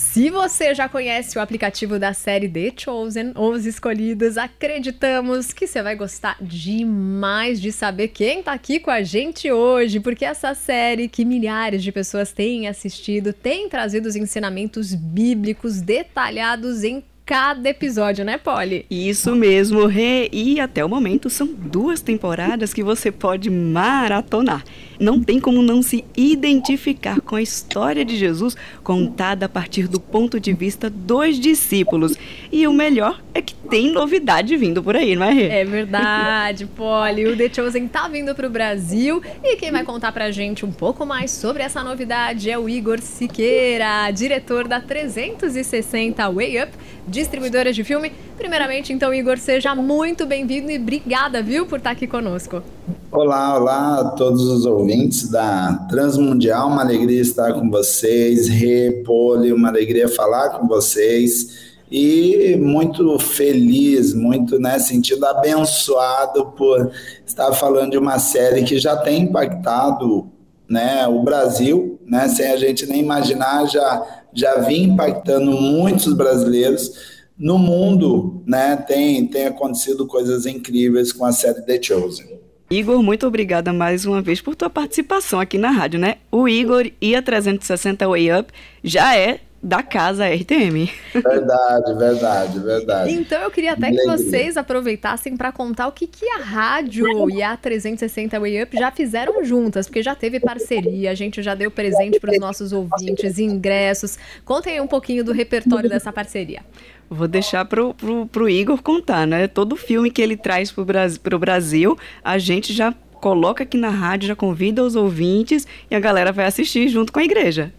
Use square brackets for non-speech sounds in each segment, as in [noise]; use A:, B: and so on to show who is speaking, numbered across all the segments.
A: Se você já conhece o aplicativo da série The Chosen, Os Escolhidos, acreditamos que você vai gostar demais de saber quem tá aqui com a gente hoje, porque essa série que milhares de pessoas têm assistido tem trazido os ensinamentos bíblicos detalhados em cada episódio, né, Polly?
B: Isso mesmo, Rê. E até o momento são duas temporadas que você pode maratonar. Não tem como não se identificar com a história de Jesus contada a partir do ponto de vista dos discípulos. E o melhor é que tem novidade vindo por aí, não é, Rê?
A: É verdade, Polly. O The Chosen tá vindo pro Brasil e quem vai contar pra gente um pouco mais sobre essa novidade é o Igor Siqueira, diretor da 360 Way Up distribuidoras de filme. Primeiramente, então, Igor, seja muito bem-vindo e obrigada, viu, por estar aqui conosco.
C: Olá, olá a todos os ouvintes da Transmundial, uma alegria estar com vocês. Repole, uma alegria falar com vocês e muito feliz, muito né, sentido abençoado por estar falando de uma série que já tem impactado né, o Brasil, né, sem a gente nem imaginar, já já vinha impactando muitos brasileiros. No mundo, né, tem, tem acontecido coisas incríveis com a série The Chosen.
B: Igor, muito obrigada mais uma vez por tua participação aqui na rádio, né? O Igor e a 360 Way Up já é da casa RTM.
C: Verdade, verdade, verdade.
A: Então eu queria até que vocês aproveitassem para contar o que, que a rádio e a 360 Way Up já fizeram juntas, porque já teve parceria, a gente já deu presente para os nossos ouvintes, ingressos. Contem aí um pouquinho do repertório dessa parceria.
B: Vou deixar pro, pro, pro Igor contar, né? Todo filme que ele traz pro, pro Brasil, a gente já coloca aqui na rádio, já convida os ouvintes e a galera vai assistir junto com a igreja.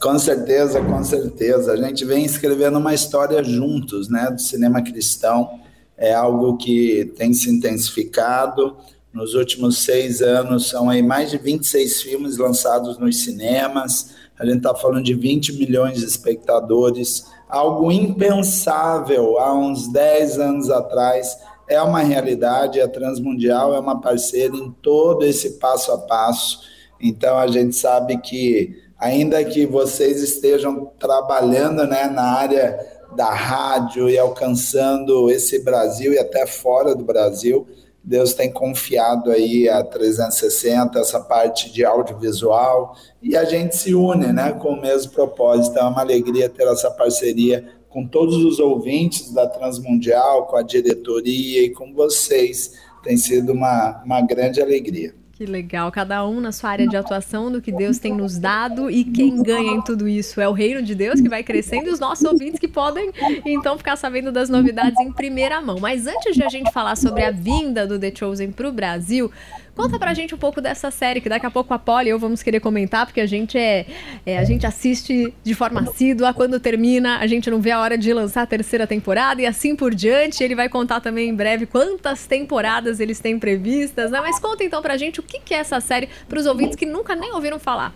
C: Com certeza, com certeza. A gente vem escrevendo uma história juntos, né, do cinema cristão. É algo que tem se intensificado. Nos últimos seis anos, são aí mais de 26 filmes lançados nos cinemas. A gente está falando de 20 milhões de espectadores. Algo impensável há uns 10 anos atrás. É uma realidade. A Transmundial é uma parceira em todo esse passo a passo. Então, a gente sabe que ainda que vocês estejam trabalhando né, na área da rádio e alcançando esse Brasil e até fora do Brasil, Deus tem confiado aí a 360 essa parte de audiovisual e a gente se une, né, com o mesmo propósito. É uma alegria ter essa parceria com todos os ouvintes da Transmundial, com a diretoria e com vocês. Tem sido uma, uma grande alegria.
A: Que legal, cada um na sua área de atuação do que Deus tem nos dado e quem ganha em tudo isso é o reino de Deus que vai crescendo e os nossos ouvintes que podem então ficar sabendo das novidades em primeira mão. Mas antes de a gente falar sobre a vinda do The Chosen para o Brasil, Conta pra gente um pouco dessa série, que daqui a pouco a Polly e eu vamos querer comentar, porque a gente é, é, a gente assiste de forma assídua, quando termina, a gente não vê a hora de lançar a terceira temporada e assim por diante. Ele vai contar também em breve quantas temporadas eles têm previstas, né? Mas conta então pra gente o que, que é essa série para os ouvintes que nunca nem ouviram falar.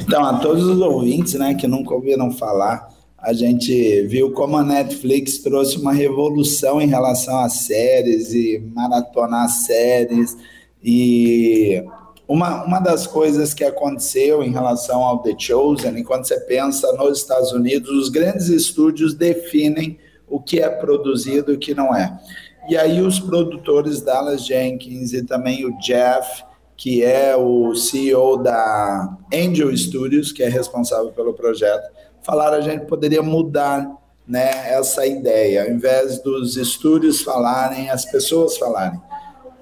C: Então, a todos os ouvintes, né, que nunca ouviram falar, a gente viu como a Netflix trouxe uma revolução em relação a séries e maratonar séries e uma, uma das coisas que aconteceu em relação ao The Chosen, quando você pensa nos Estados Unidos, os grandes estúdios definem o que é produzido e o que não é. E aí os produtores Dallas Jenkins e também o Jeff, que é o CEO da Angel Studios, que é responsável pelo projeto, falaram a gente poderia mudar né, essa ideia. Ao invés dos estúdios falarem, as pessoas falarem.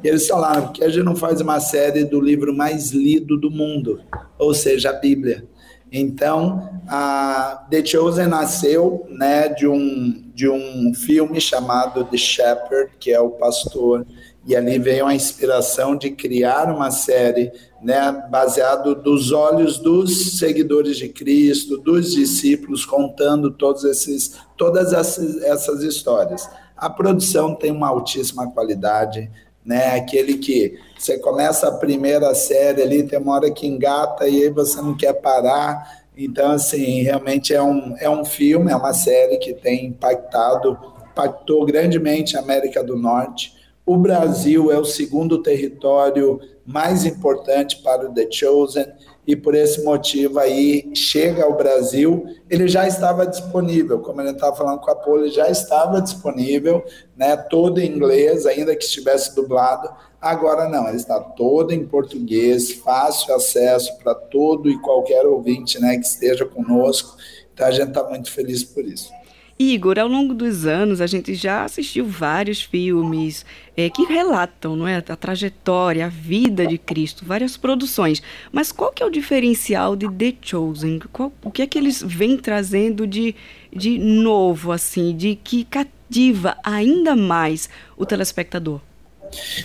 C: E eles falaram que a gente não faz uma série do livro mais lido do mundo, ou seja, a Bíblia. Então, a The Chosen nasceu né, de, um, de um filme chamado The Shepherd, que é o pastor, e ali veio a inspiração de criar uma série né, baseado dos olhos dos seguidores de Cristo, dos discípulos, contando todos esses, todas essas, essas histórias. A produção tem uma altíssima qualidade, né? Aquele que você começa a primeira série ali, tem uma hora que engata e aí você não quer parar. Então, assim, realmente é um, é um filme, é uma série que tem impactado, impactou grandemente a América do Norte. O Brasil é o segundo território mais importante para o The Chosen e por esse motivo aí chega ao Brasil. Ele já estava disponível, como ele estava falando com a ele já estava disponível, né, todo em inglês, ainda que estivesse dublado. Agora não, ele está todo em português, fácil acesso para todo e qualquer ouvinte né, que esteja conosco. Então a gente está muito feliz por isso.
B: Igor, ao longo dos anos a gente já assistiu vários filmes é, que relatam não é, a trajetória, a vida de Cristo, várias produções. Mas qual que é o diferencial de The Chosen? Qual, o que é que eles vêm trazendo de, de novo, assim, de que cativa ainda mais o telespectador?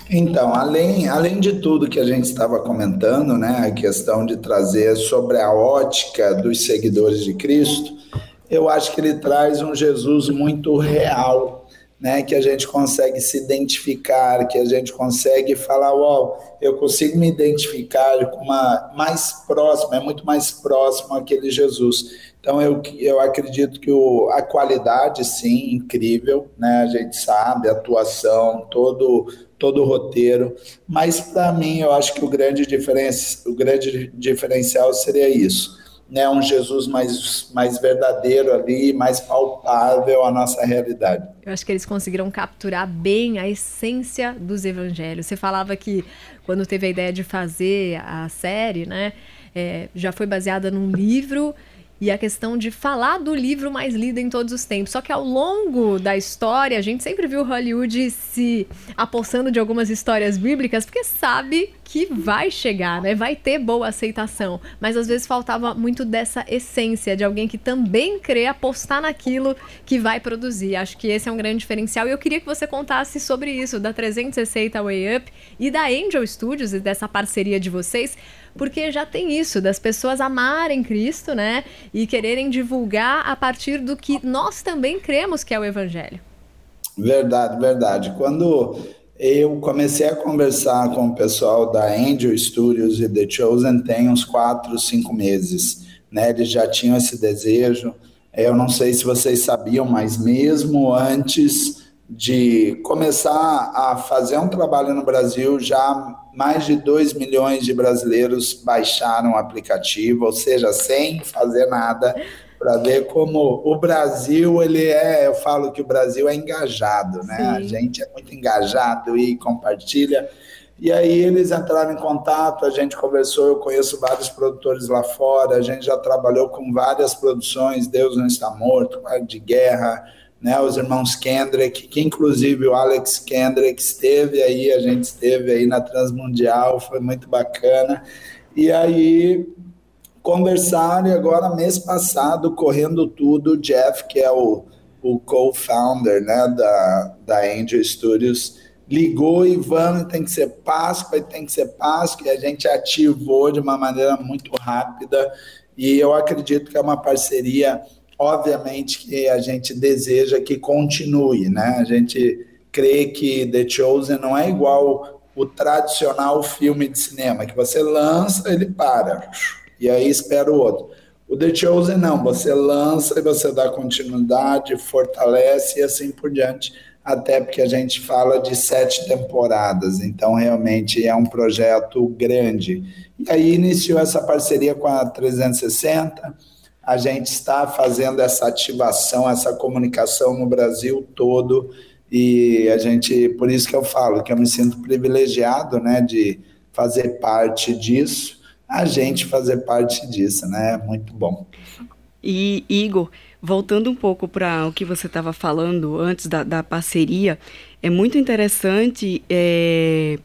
C: Então, além, além de tudo que a gente estava comentando, né, a questão de trazer sobre a ótica dos seguidores de Cristo, eu acho que ele traz um Jesus muito real, né? Que a gente consegue se identificar, que a gente consegue falar, uau, eu consigo me identificar com uma mais próxima, é muito mais próximo aquele Jesus. Então eu, eu acredito que o, a qualidade, sim, incrível, né? A gente sabe, a atuação, todo todo o roteiro, mas para mim eu acho que o grande, diferença, o grande diferencial seria isso né, um Jesus mais, mais verdadeiro ali, mais palpável à nossa realidade.
A: Eu acho que eles conseguiram capturar bem a essência dos evangelhos. Você falava que quando teve a ideia de fazer a série, né, é, já foi baseada num livro e a questão de falar do livro mais lido em todos os tempos. Só que ao longo da história, a gente sempre viu Hollywood se apossando de algumas histórias bíblicas, porque sabe que vai chegar, né? Vai ter boa aceitação. Mas às vezes faltava muito dessa essência de alguém que também crê apostar naquilo que vai produzir. Acho que esse é um grande diferencial. E eu queria que você contasse sobre isso, da 360 Way Up e da Angel Studios e dessa parceria de vocês porque já tem isso das pessoas amarem Cristo, né? E quererem divulgar a partir do que nós também cremos que é o Evangelho.
C: Verdade, verdade. Quando eu comecei a conversar com o pessoal da Angel Studios e The Chosen tem uns quatro, cinco meses, né? Eles já tinham esse desejo. Eu não sei se vocês sabiam, mas mesmo antes de começar a fazer um trabalho no Brasil, já mais de 2 milhões de brasileiros baixaram o aplicativo, ou seja, sem fazer nada, para ver como o Brasil, ele é, eu falo que o Brasil é engajado, né? Sim. A gente é muito engajado e compartilha. E aí eles entraram em contato, a gente conversou, eu conheço vários produtores lá fora, a gente já trabalhou com várias produções, Deus não está morto, de guerra, né, os irmãos Kendrick, que inclusive o Alex Kendrick esteve aí, a gente esteve aí na Transmundial, foi muito bacana. E aí conversaram e agora mês passado, correndo tudo, o Jeff, que é o, o co-founder né, da, da Angel Studios, ligou e vamos, tem que ser Páscoa, tem que ser Páscoa, e a gente ativou de uma maneira muito rápida, e eu acredito que é uma parceria obviamente que a gente deseja que continue, né? A gente crê que The Chosen não é igual o tradicional filme de cinema, que você lança, ele para, e aí espera o outro. O The Chosen não, você lança e você dá continuidade, fortalece e assim por diante, até porque a gente fala de sete temporadas, então realmente é um projeto grande. E aí iniciou essa parceria com a 360, a gente está fazendo essa ativação, essa comunicação no Brasil todo e a gente, por isso que eu falo que eu me sinto privilegiado, né, de fazer parte disso, a gente fazer parte disso, né, muito bom.
B: E Igor, voltando um pouco para o que você estava falando antes da, da, parceria, é muito interessante é,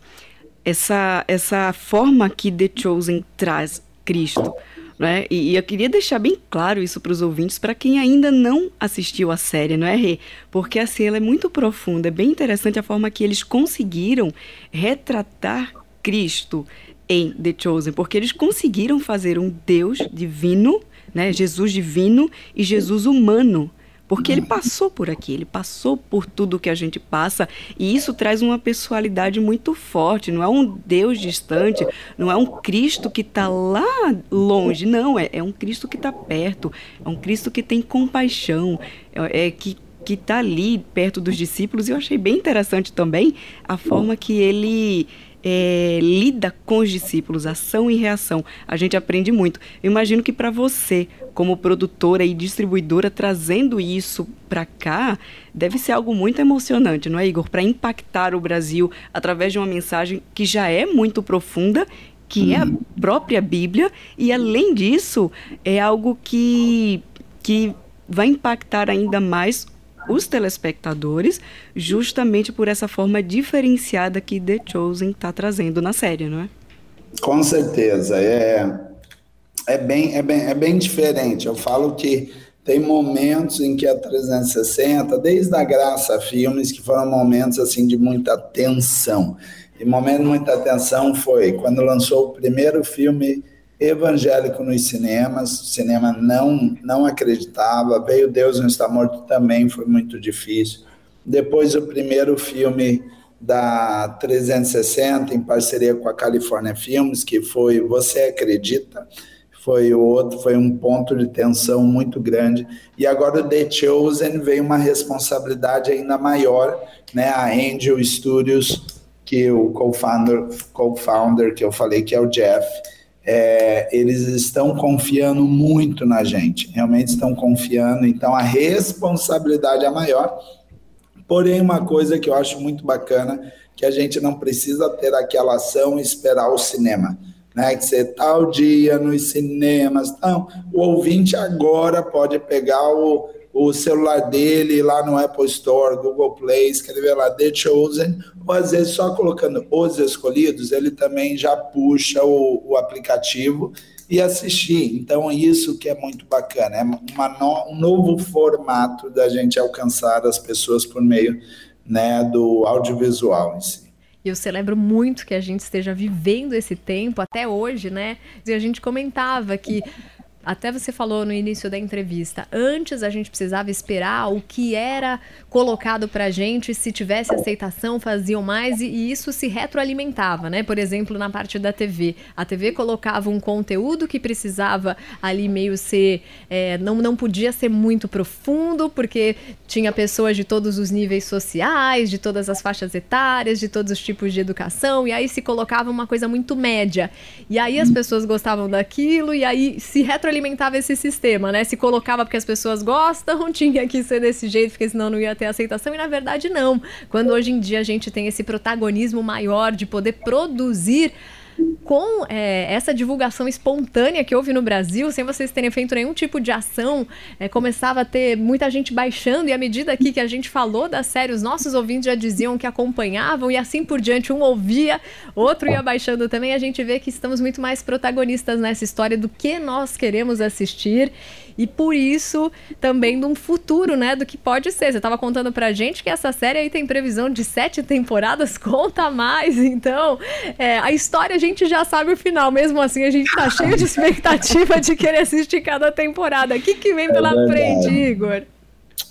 B: essa, essa forma que The Chosen traz Cristo. Né? E, e eu queria deixar bem claro isso para os ouvintes, para quem ainda não assistiu a série, não é, Rê? Porque assim, ela é muito profunda, é bem interessante a forma que eles conseguiram retratar Cristo em The Chosen, porque eles conseguiram fazer um Deus divino, né, Jesus divino e Jesus humano porque ele passou por aqui, ele passou por tudo que a gente passa, e isso traz uma pessoalidade muito forte. Não é um Deus distante, não é um Cristo que está lá longe, não, é, é um Cristo que está perto, é um Cristo que tem compaixão, é, é que que está ali perto dos discípulos. E eu achei bem interessante também a forma que ele é, lida com os discípulos, ação e reação, a gente aprende muito. Eu imagino que para você, como produtora e distribuidora, trazendo isso para cá, deve ser algo muito emocionante, não é, Igor? Para impactar o Brasil através de uma mensagem que já é muito profunda que é a uhum. própria Bíblia, e além disso, é algo que, que vai impactar ainda mais os telespectadores, justamente por essa forma diferenciada que The Chosen está trazendo na série, não é?
C: Com certeza, é, é, bem, é, bem, é bem diferente. Eu falo que tem momentos em que a 360, desde a Graça Filmes, que foram momentos assim de muita tensão. E momento de muita tensão foi quando lançou o primeiro filme evangélico nos cinemas, o cinema não, não acreditava, veio Deus não está morto também, foi muito difícil. Depois o primeiro filme da 360, em parceria com a California Filmes, que foi Você Acredita, foi o outro, foi um ponto de tensão muito grande. E agora o The Chosen veio uma responsabilidade ainda maior, né? A Angel Studios, que o co-founder, co-founder que eu falei que é o Jeff, é, eles estão confiando muito na gente, realmente estão confiando, então a responsabilidade é maior. Porém, uma coisa que eu acho muito bacana, que a gente não precisa ter aquela ação e esperar o cinema. Né, que você tal dia nos cinemas. Não, o ouvinte agora pode pegar o, o celular dele lá no Apple Store, Google Play, escrever lá The Chosen, ou às vezes só colocando Os Escolhidos, ele também já puxa o, o aplicativo e assistir. Então, isso que é muito bacana, é no, um novo formato da gente alcançar as pessoas por meio né, do audiovisual em si.
A: E eu celebro muito que a gente esteja vivendo esse tempo até hoje, né? E a gente comentava que até você falou no início da entrevista, antes a gente precisava esperar o que era colocado pra gente, se tivesse aceitação, faziam mais, e, e isso se retroalimentava, né? Por exemplo, na parte da TV. A TV colocava um conteúdo que precisava ali meio ser. É, não, não podia ser muito profundo, porque tinha pessoas de todos os níveis sociais, de todas as faixas etárias, de todos os tipos de educação, e aí se colocava uma coisa muito média. E aí as pessoas gostavam daquilo, e aí se retroalimentava alimentava esse sistema, né? Se colocava porque as pessoas gostam, [laughs] tinha que ser desse jeito, porque senão não ia ter aceitação, e na verdade não. Quando hoje em dia a gente tem esse protagonismo maior de poder produzir com é, essa divulgação espontânea que houve no Brasil, sem vocês terem feito nenhum tipo de ação, é, começava a ter muita gente baixando, e à medida aqui que a gente falou da série, os nossos ouvintes já diziam que acompanhavam, e assim por diante, um ouvia, outro ia baixando também, a gente vê que estamos muito mais protagonistas nessa história do que nós queremos assistir e por isso também de um futuro, né, do que pode ser. Você estava contando pra gente que essa série aí tem previsão de sete temporadas, [laughs] conta mais, então é, a história a gente já sabe o final, mesmo assim a gente tá [laughs] cheio de expectativa de querer assistir cada temporada. O que, que vem pela é frente, Igor?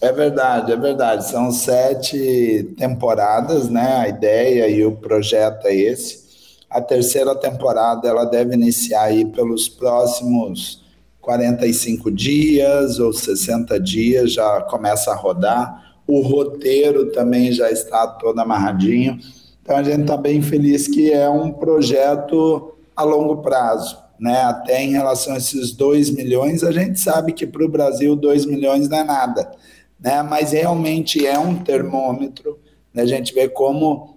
C: É verdade, é verdade. São sete temporadas, né? A ideia e o projeto é esse. A terceira temporada ela deve iniciar aí pelos próximos 45 dias ou 60 dias já começa a rodar. O roteiro também já está todo amarradinho. Então a gente está bem feliz que é um projeto a longo prazo. Né? Até em relação a esses 2 milhões, a gente sabe que para o Brasil 2 milhões não é nada. Né? Mas realmente é um termômetro. Né? A gente vê como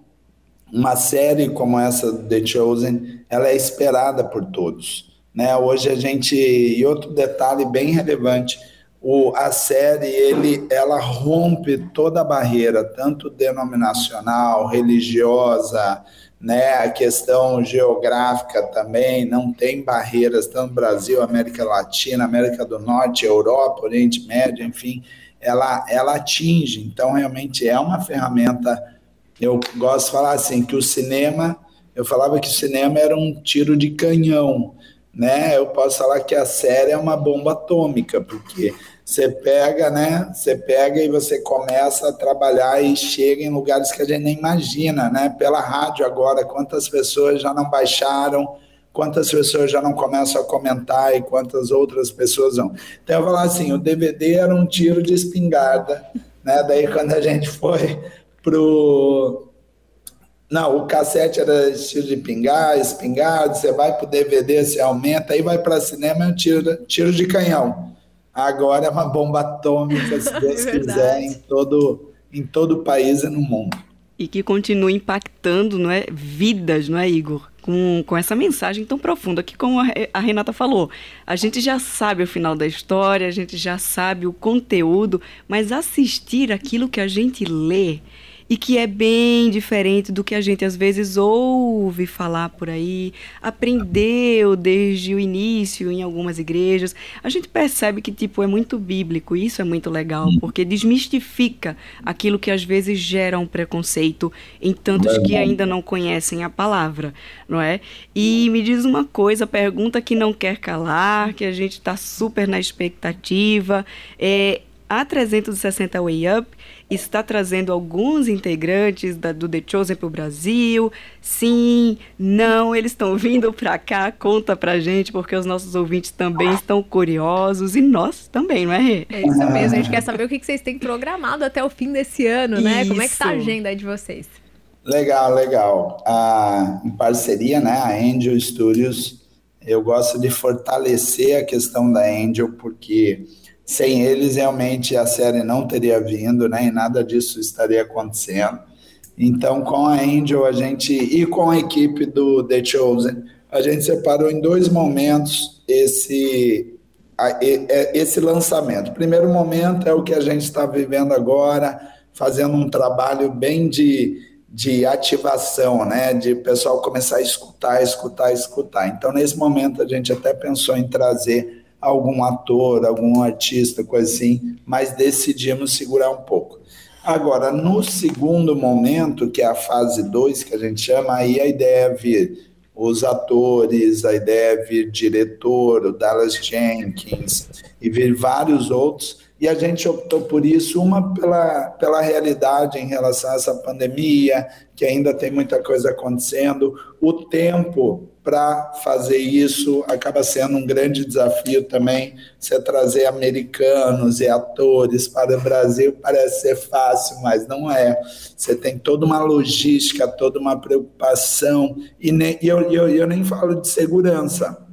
C: uma série como essa, The Chosen, ela é esperada por todos. Né? Hoje a gente e outro detalhe bem relevante, o, a série ele ela rompe toda a barreira, tanto denominacional, religiosa, né? A questão geográfica também não tem barreiras, tanto Brasil, América Latina, América do Norte, Europa, Oriente Médio, enfim, ela ela atinge. Então realmente é uma ferramenta. Eu gosto de falar assim que o cinema, eu falava que o cinema era um tiro de canhão né? Eu posso falar que a série é uma bomba atômica, porque você pega, né? Você pega e você começa a trabalhar e chega em lugares que a gente nem imagina, né? Pela rádio agora, quantas pessoas já não baixaram, quantas pessoas já não começam a comentar e quantas outras pessoas vão. Então eu vou falar assim, o DVD era um tiro de espingarda, né? Daí quando a gente foi pro Não, o cassete era estilo de pingar, espingarda, você vai para o DVD, você aumenta, aí vai para cinema é um tiro, tiro de canhão. Agora é uma bomba atômica, se [laughs] Deus é quiser, em todo, em todo o país e no mundo.
B: E que continua impactando não é, vidas, não é, Igor? Com, com essa mensagem tão profunda que, como a Renata falou, a gente já sabe o final da história, a gente já sabe o conteúdo, mas assistir aquilo que a gente lê e que é bem diferente do que a gente às vezes ouve falar por aí, aprendeu desde o início em algumas igrejas. A gente percebe que tipo é muito bíblico, e isso é muito legal, porque desmistifica aquilo que às vezes gera um preconceito em tantos que ainda não conhecem a palavra, não é? E me diz uma coisa, pergunta que não quer calar, que a gente está super na expectativa, é a 360 Way Up está trazendo alguns integrantes da, do The Chosen para o Brasil. Sim, não, eles estão vindo para cá. Conta para gente, porque os nossos ouvintes também estão curiosos e nós também, não é?
A: É isso mesmo. A gente quer saber o que vocês têm programado até o fim desse ano, né? Isso. Como é que está a agenda aí de vocês?
C: Legal, legal. Ah, em parceria, né, a Angel Studios, eu gosto de fortalecer a questão da Angel, porque sem eles, realmente, a série não teria vindo, né? E nada disso estaria acontecendo. Então, com a Angel, a gente e com a equipe do The Chosen, a gente separou em dois momentos esse é, esse lançamento. O primeiro momento é o que a gente está vivendo agora, fazendo um trabalho bem de, de ativação, né? De pessoal começar a escutar, escutar, escutar. Então, nesse momento, a gente até pensou em trazer algum ator, algum artista, coisa assim, mas decidimos segurar um pouco. Agora, no segundo momento, que é a fase 2, que a gente chama, aí a ideia é vir os atores, a ideia é vir diretor, o Dallas Jenkins, e vir vários outros, e a gente optou por isso, uma pela, pela realidade em relação a essa pandemia, que ainda tem muita coisa acontecendo, o tempo para fazer isso acaba sendo um grande desafio também. Você trazer americanos e atores para o Brasil parece ser fácil, mas não é. Você tem toda uma logística, toda uma preocupação, e, nem, e eu, eu, eu nem falo de segurança,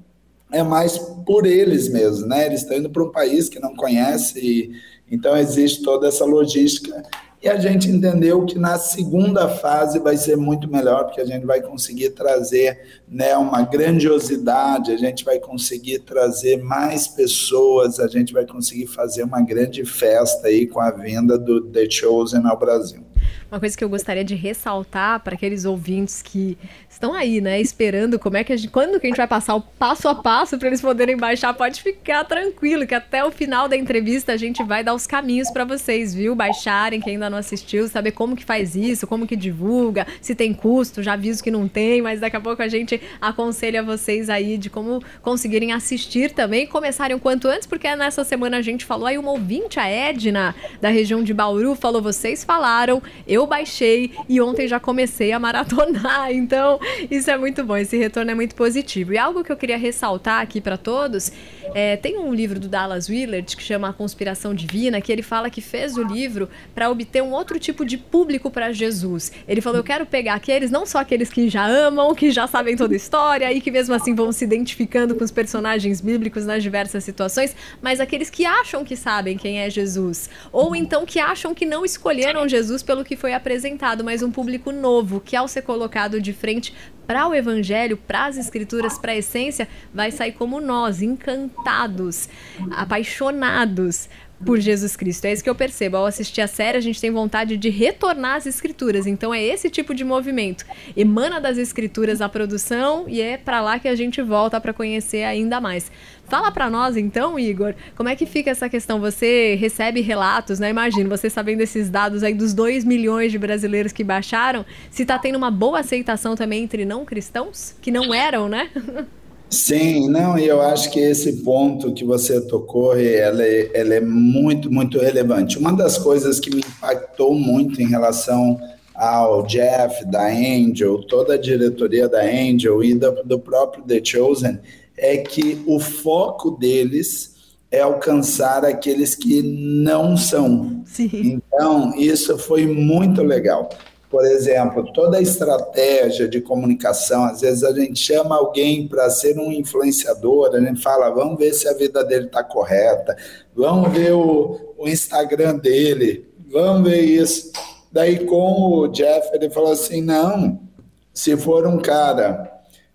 C: é mais por eles mesmos, né? Eles estão indo para um país que não conhece, e, então existe toda essa logística e a gente entendeu que na segunda fase vai ser muito melhor, porque a gente vai conseguir trazer né, uma grandiosidade, a gente vai conseguir trazer mais pessoas, a gente vai conseguir fazer uma grande festa aí com a vinda do The Chosen ao Brasil.
A: Uma coisa que eu gostaria de ressaltar para aqueles ouvintes que estão aí, né, esperando como é que a gente, quando que a gente vai passar o passo a passo para eles poderem baixar, pode ficar tranquilo que até o final da entrevista a gente vai dar os caminhos para vocês, viu? Baixarem quem ainda não assistiu, saber como que faz isso, como que divulga, se tem custo, já aviso que não tem, mas daqui a pouco a gente aconselha vocês aí de como conseguirem assistir também, começarem o quanto antes, porque nessa semana a gente falou aí uma ouvinte, a Edna, da região de Bauru, falou vocês falaram, eu baixei e ontem já comecei a maratonar. [laughs] Então, [laughs] isso é muito bom, esse retorno é muito positivo. E algo que eu queria ressaltar aqui para todos, é, tem um livro do Dallas Willard que chama A Conspiração Divina, que ele fala que fez o livro para obter um outro tipo de público para Jesus. Ele falou: "Eu quero pegar aqueles, não só aqueles que já amam, que já sabem toda a história e que mesmo assim vão se identificando com os personagens bíblicos nas diversas situações, mas aqueles que acham que sabem quem é Jesus, ou então que acham que não escolheram Jesus pelo que foi apresentado, mas um público novo que ao ser colocado de frente para o evangelho, para as escrituras, para a essência, vai sair como nós, encantados, apaixonados por Jesus Cristo. É isso que eu percebo. Ao assistir a série, a gente tem vontade de retornar às escrituras. Então é esse tipo de movimento. Emana das escrituras a produção e é para lá que a gente volta para conhecer ainda mais. Fala para nós então, Igor, como é que fica essa questão? Você recebe relatos, né? Imagina, você sabendo esses dados aí dos 2 milhões de brasileiros que baixaram, se está tendo uma boa aceitação também entre não cristãos, que não eram, né? [laughs]
C: Sim, não, e eu acho que esse ponto que você tocou, ela é, ela é muito, muito relevante. Uma das coisas que me impactou muito em relação ao Jeff, da Angel, toda a diretoria da Angel e do, do próprio The Chosen, é que o foco deles é alcançar aqueles que não são. Sim. Então, isso foi muito legal, por exemplo, toda a estratégia de comunicação, às vezes a gente chama alguém para ser um influenciador, a gente fala, vamos ver se a vida dele está correta, vamos ver o, o Instagram dele, vamos ver isso. Daí com o Jeff, ele falou assim, não, se for um cara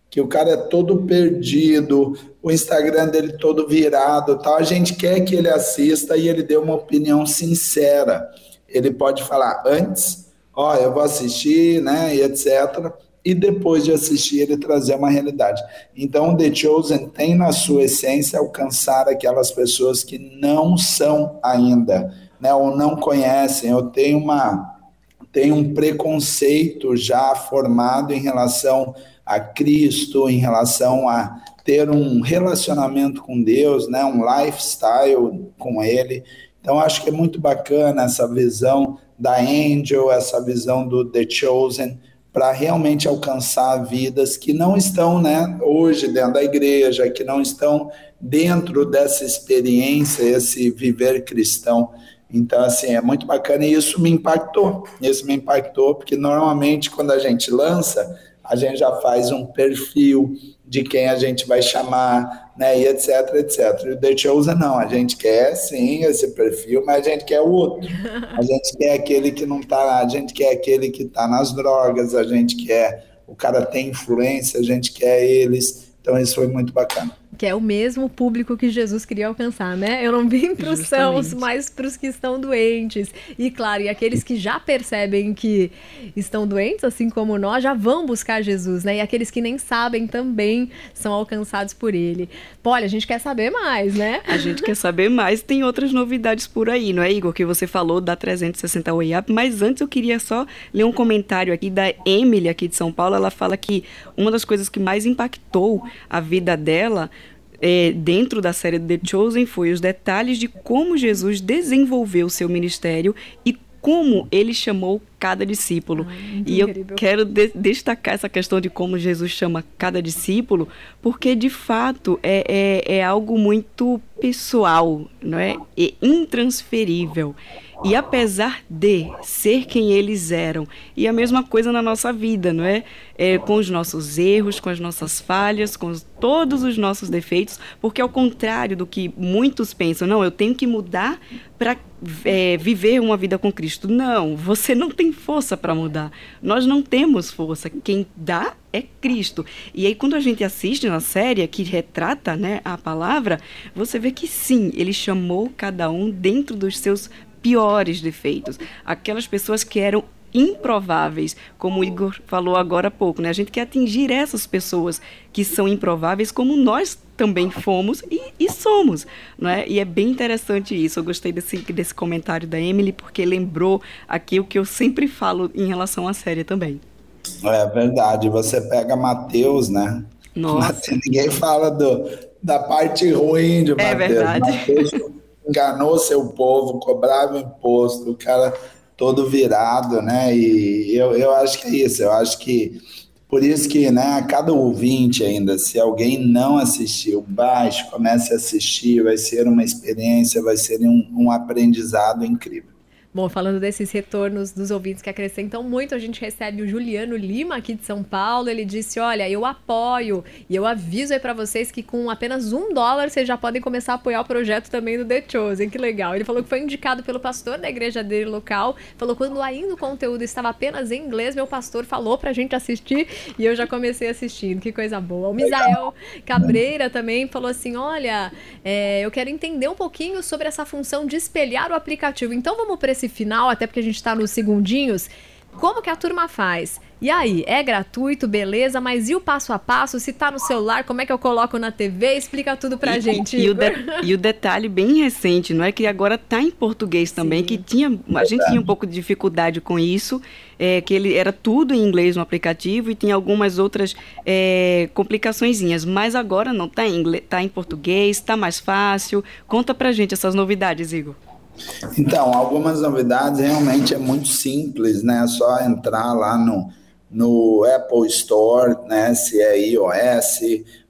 C: que o cara é todo perdido, o Instagram dele todo virado, tal, a gente quer que ele assista e ele dê uma opinião sincera. Ele pode falar antes, ó, eu vou assistir, né, e etc. E depois de assistir, ele trazer uma realidade. Então, The Chosen tem na sua essência alcançar aquelas pessoas que não são ainda, né, ou não conhecem, Eu tenho uma tem um preconceito já formado em relação a Cristo, em relação a ter um relacionamento com Deus, né, um lifestyle com Ele. Então, acho que é muito bacana essa visão da Angel, essa visão do The Chosen, para realmente alcançar vidas que não estão né, hoje dentro da igreja, que não estão dentro dessa experiência, esse viver cristão. Então, assim, é muito bacana e isso me impactou. Isso me impactou, porque normalmente quando a gente lança, a gente já faz um perfil de quem a gente vai chamar, né, e etc, etc. E o The Chosen não, a gente quer sim esse perfil, mas a gente quer o outro. [laughs] A gente quer aquele que não tá, a gente quer aquele que tá nas drogas, a gente quer o cara tem influência, a gente quer eles. Então isso foi muito bacana
A: que é o mesmo público que Jesus queria alcançar, né? Eu não vim para os sãos, mas para os que estão doentes. E claro, e aqueles que já percebem que estão doentes, assim como nós, já vão buscar Jesus, né? E aqueles que nem sabem também são alcançados por ele. Olha, a gente quer saber mais, né?
B: A gente quer saber mais. Tem outras novidades por aí, não é, Igor? Que você falou da 360 Way Up. Mas antes eu queria só ler um comentário aqui da Emily, aqui de São Paulo. Ela fala que uma das coisas que mais impactou a vida dela é, dentro da série The Chosen foi os detalhes de como Jesus desenvolveu o seu ministério e como ele chamou cada discípulo. Ah, e eu quero de destacar essa questão de como Jesus chama cada discípulo, porque de fato é, é, é algo muito pessoal, não é? E intransferível. E apesar de ser quem eles eram, e a mesma coisa na nossa vida, não é? é? com os nossos erros, com as nossas falhas, com todos os nossos defeitos, porque ao contrário do que muitos pensam, não, eu tenho que mudar para é, viver uma vida com Cristo. Não, você não tem força para mudar. Nós não temos força. Quem dá é Cristo. E aí quando a gente assiste na série que retrata, né, a palavra, você vê que sim, ele chamou cada um dentro dos seus piores defeitos, aquelas pessoas que eram improváveis, como o Igor falou agora há pouco, né? A gente quer atingir essas pessoas que são improváveis, como nós também fomos e, e somos, é? E é bem interessante isso. Eu gostei desse, desse comentário da Emily porque lembrou aqui o que eu sempre falo em relação à série também.
C: É verdade. Você pega Mateus, né?
B: Nossa.
C: ninguém fala do, da parte ruim de Mateus.
B: É verdade.
C: Mateus enganou seu povo, cobrava imposto, o cara todo virado, né? E eu, eu acho que é isso, eu acho que por isso que, né, a cada ouvinte ainda, se alguém não assistiu, baixe, comece a assistir, vai ser uma experiência, vai ser um, um aprendizado incrível.
A: Bom, falando desses retornos dos ouvintes que acrescentam muito, a gente recebe o Juliano Lima aqui de São Paulo. Ele disse: Olha, eu apoio e eu aviso aí para vocês que com apenas um dólar vocês já podem começar a apoiar o projeto também do The Chosen. Que legal. Ele falou que foi indicado pelo pastor da igreja dele local. Falou quando ainda o conteúdo estava apenas em inglês, meu pastor falou pra gente assistir e eu já comecei assistindo. Que coisa boa. O Misael Cabreira também falou assim: Olha, é, eu quero entender um pouquinho sobre essa função de espelhar o aplicativo. Então vamos para esse final, até porque a gente está nos segundinhos. Como que a turma faz? E aí, é gratuito, beleza, mas e o passo a passo? Se tá no celular, como é que eu coloco na TV? Explica tudo pra
B: e,
A: gente.
B: E, e, o de, e, o detalhe bem recente, não é que agora tá em português também, Sim. que tinha a gente tinha um pouco de dificuldade com isso, é, que ele era tudo em inglês no aplicativo e tinha algumas outras é, mas agora não tá em inglês, tá em português, tá mais fácil. Conta pra gente essas novidades, Igor.
C: Então, algumas novidades realmente é muito simples, né? É só entrar lá no, no Apple Store, né? Se é iOS,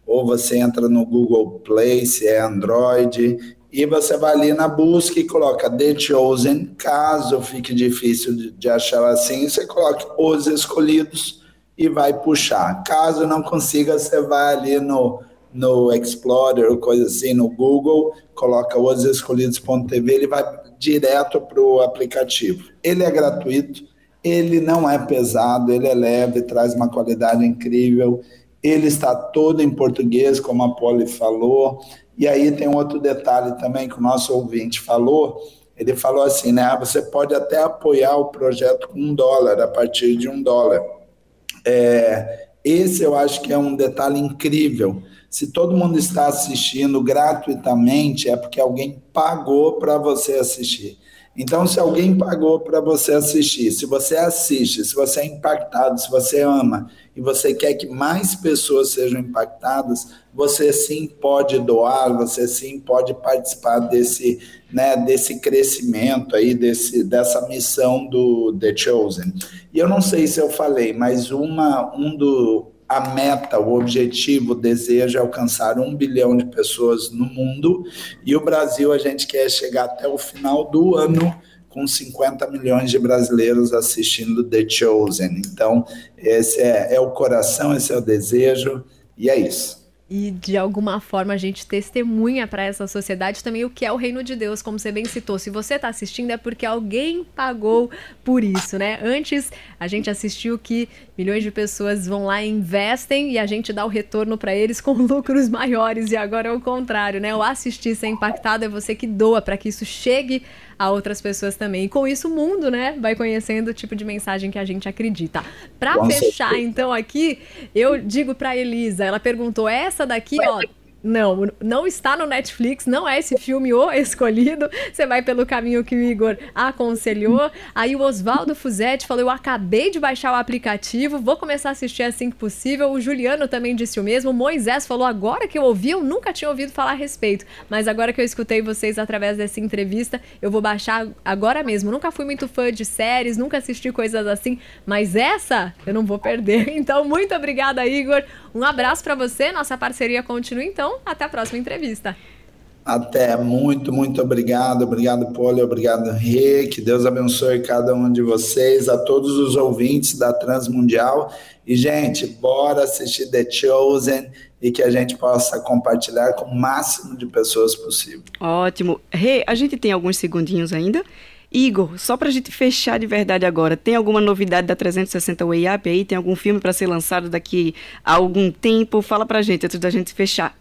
C: ou você entra no Google Play, se é Android, e você vai ali na busca e coloca The Chosen. Caso fique difícil de, de achar assim, você coloca Os Escolhidos e vai puxar. Caso não consiga, você vai ali no, no Explorer ou coisa assim, no Google, coloca osescolhidos.tv, ele vai direto para o aplicativo. Ele é gratuito, ele não é pesado, ele é leve, traz uma qualidade incrível. Ele está todo em português, como a Polly falou. E aí tem outro detalhe também que o nosso ouvinte falou. Ele falou assim, né? Ah, você pode até apoiar o projeto com um dólar, a partir de um dólar. É, esse eu acho que é um detalhe incrível. Se todo mundo está assistindo gratuitamente, é porque alguém pagou para você assistir. Então, se alguém pagou para você assistir, se você assiste, se você é impactado, se você ama e você quer que mais pessoas sejam impactadas, você sim pode doar, você sim pode participar desse, né, desse crescimento aí, desse, dessa missão do The Chosen. E eu não sei se eu falei, mas uma, um do, a meta, o objetivo, o desejo é alcançar um bilhão de pessoas no mundo e o Brasil a gente quer chegar até o final do ano com 50 milhões de brasileiros assistindo The Chosen. Então, esse é, é o coração, esse é o desejo e é isso
A: e de alguma forma a gente testemunha para essa sociedade também o que é o reino de Deus, como você bem citou. Se você está assistindo é porque alguém pagou por isso, né? Antes a gente assistiu que milhões de pessoas vão lá e investem e a gente dá o retorno para eles com [laughs] lucros maiores e agora é o contrário, né? O assistir ser impactado é você que doa para que isso chegue a outras pessoas também. E com isso o mundo, né, vai conhecendo o tipo de mensagem que a gente acredita. Para fechar então aqui, eu digo para Elisa, ela perguntou essa daqui, ó, não, não está no Netflix, não é esse filme o escolhido. Você vai pelo caminho que o Igor aconselhou. Aí o Oswaldo Fuzetti falou: Eu acabei de baixar o aplicativo, vou começar a assistir assim que possível. O Juliano também disse o mesmo. O Moisés falou: Agora que eu ouvi, eu nunca tinha ouvido falar a respeito. Mas agora que eu escutei vocês através dessa entrevista, eu vou baixar agora mesmo. Nunca fui muito fã de séries, nunca assisti coisas assim, mas essa eu não vou perder. [laughs] Então, muito obrigada, Igor. Um abraço para você. Nossa parceria continua então. Até a próxima entrevista.
C: Até, muito, muito obrigado. Obrigado, Poli, obrigado, Rê. Que Deus abençoe cada um de vocês, a todos os ouvintes da Transmundial. E, gente, bora assistir The Chosen e que a gente possa compartilhar com o máximo de pessoas possível.
B: Ótimo. Rê, a gente tem alguns segundinhos ainda. Igor, só para a gente fechar de verdade agora, tem alguma novidade da 360 Way Up aí? Tem algum filme para ser lançado daqui a algum tempo? Fala para a gente antes da gente fechar.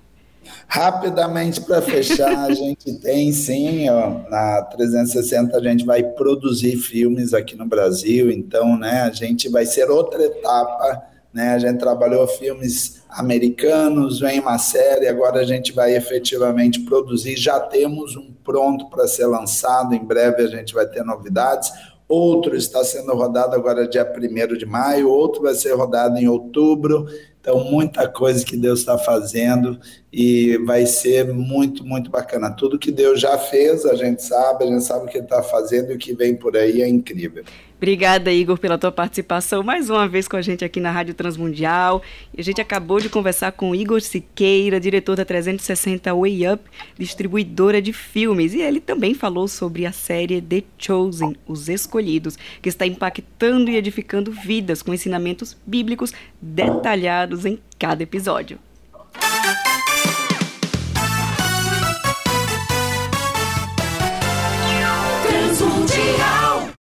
C: Rapidamente para fechar, a gente tem sim, ó, na 360 a gente vai produzir filmes aqui no Brasil, então, né, a gente vai ser outra etapa, né? A gente trabalhou filmes americanos, vem uma série, agora a gente vai efetivamente produzir, já temos um pronto para ser lançado, em breve a gente vai ter novidades. Outro está sendo rodado agora dia 1 de maio, outro vai ser rodado em outubro. Então, muita coisa que Deus está fazendo e vai ser muito, muito bacana. Tudo que Deus já fez, a gente sabe, a gente sabe o que Ele está fazendo e o que vem por aí é incrível.
B: Obrigada, Igor, pela tua participação mais uma vez com a gente aqui na Rádio Transmundial. E a gente acabou de conversar com Igor Siqueira, diretor da 360 Way Up, distribuidora de filmes. E ele também falou sobre a série The Chosen, Os Escolhidos, que está impactando e edificando vidas com ensinamentos bíblicos detalhados em cada episódio.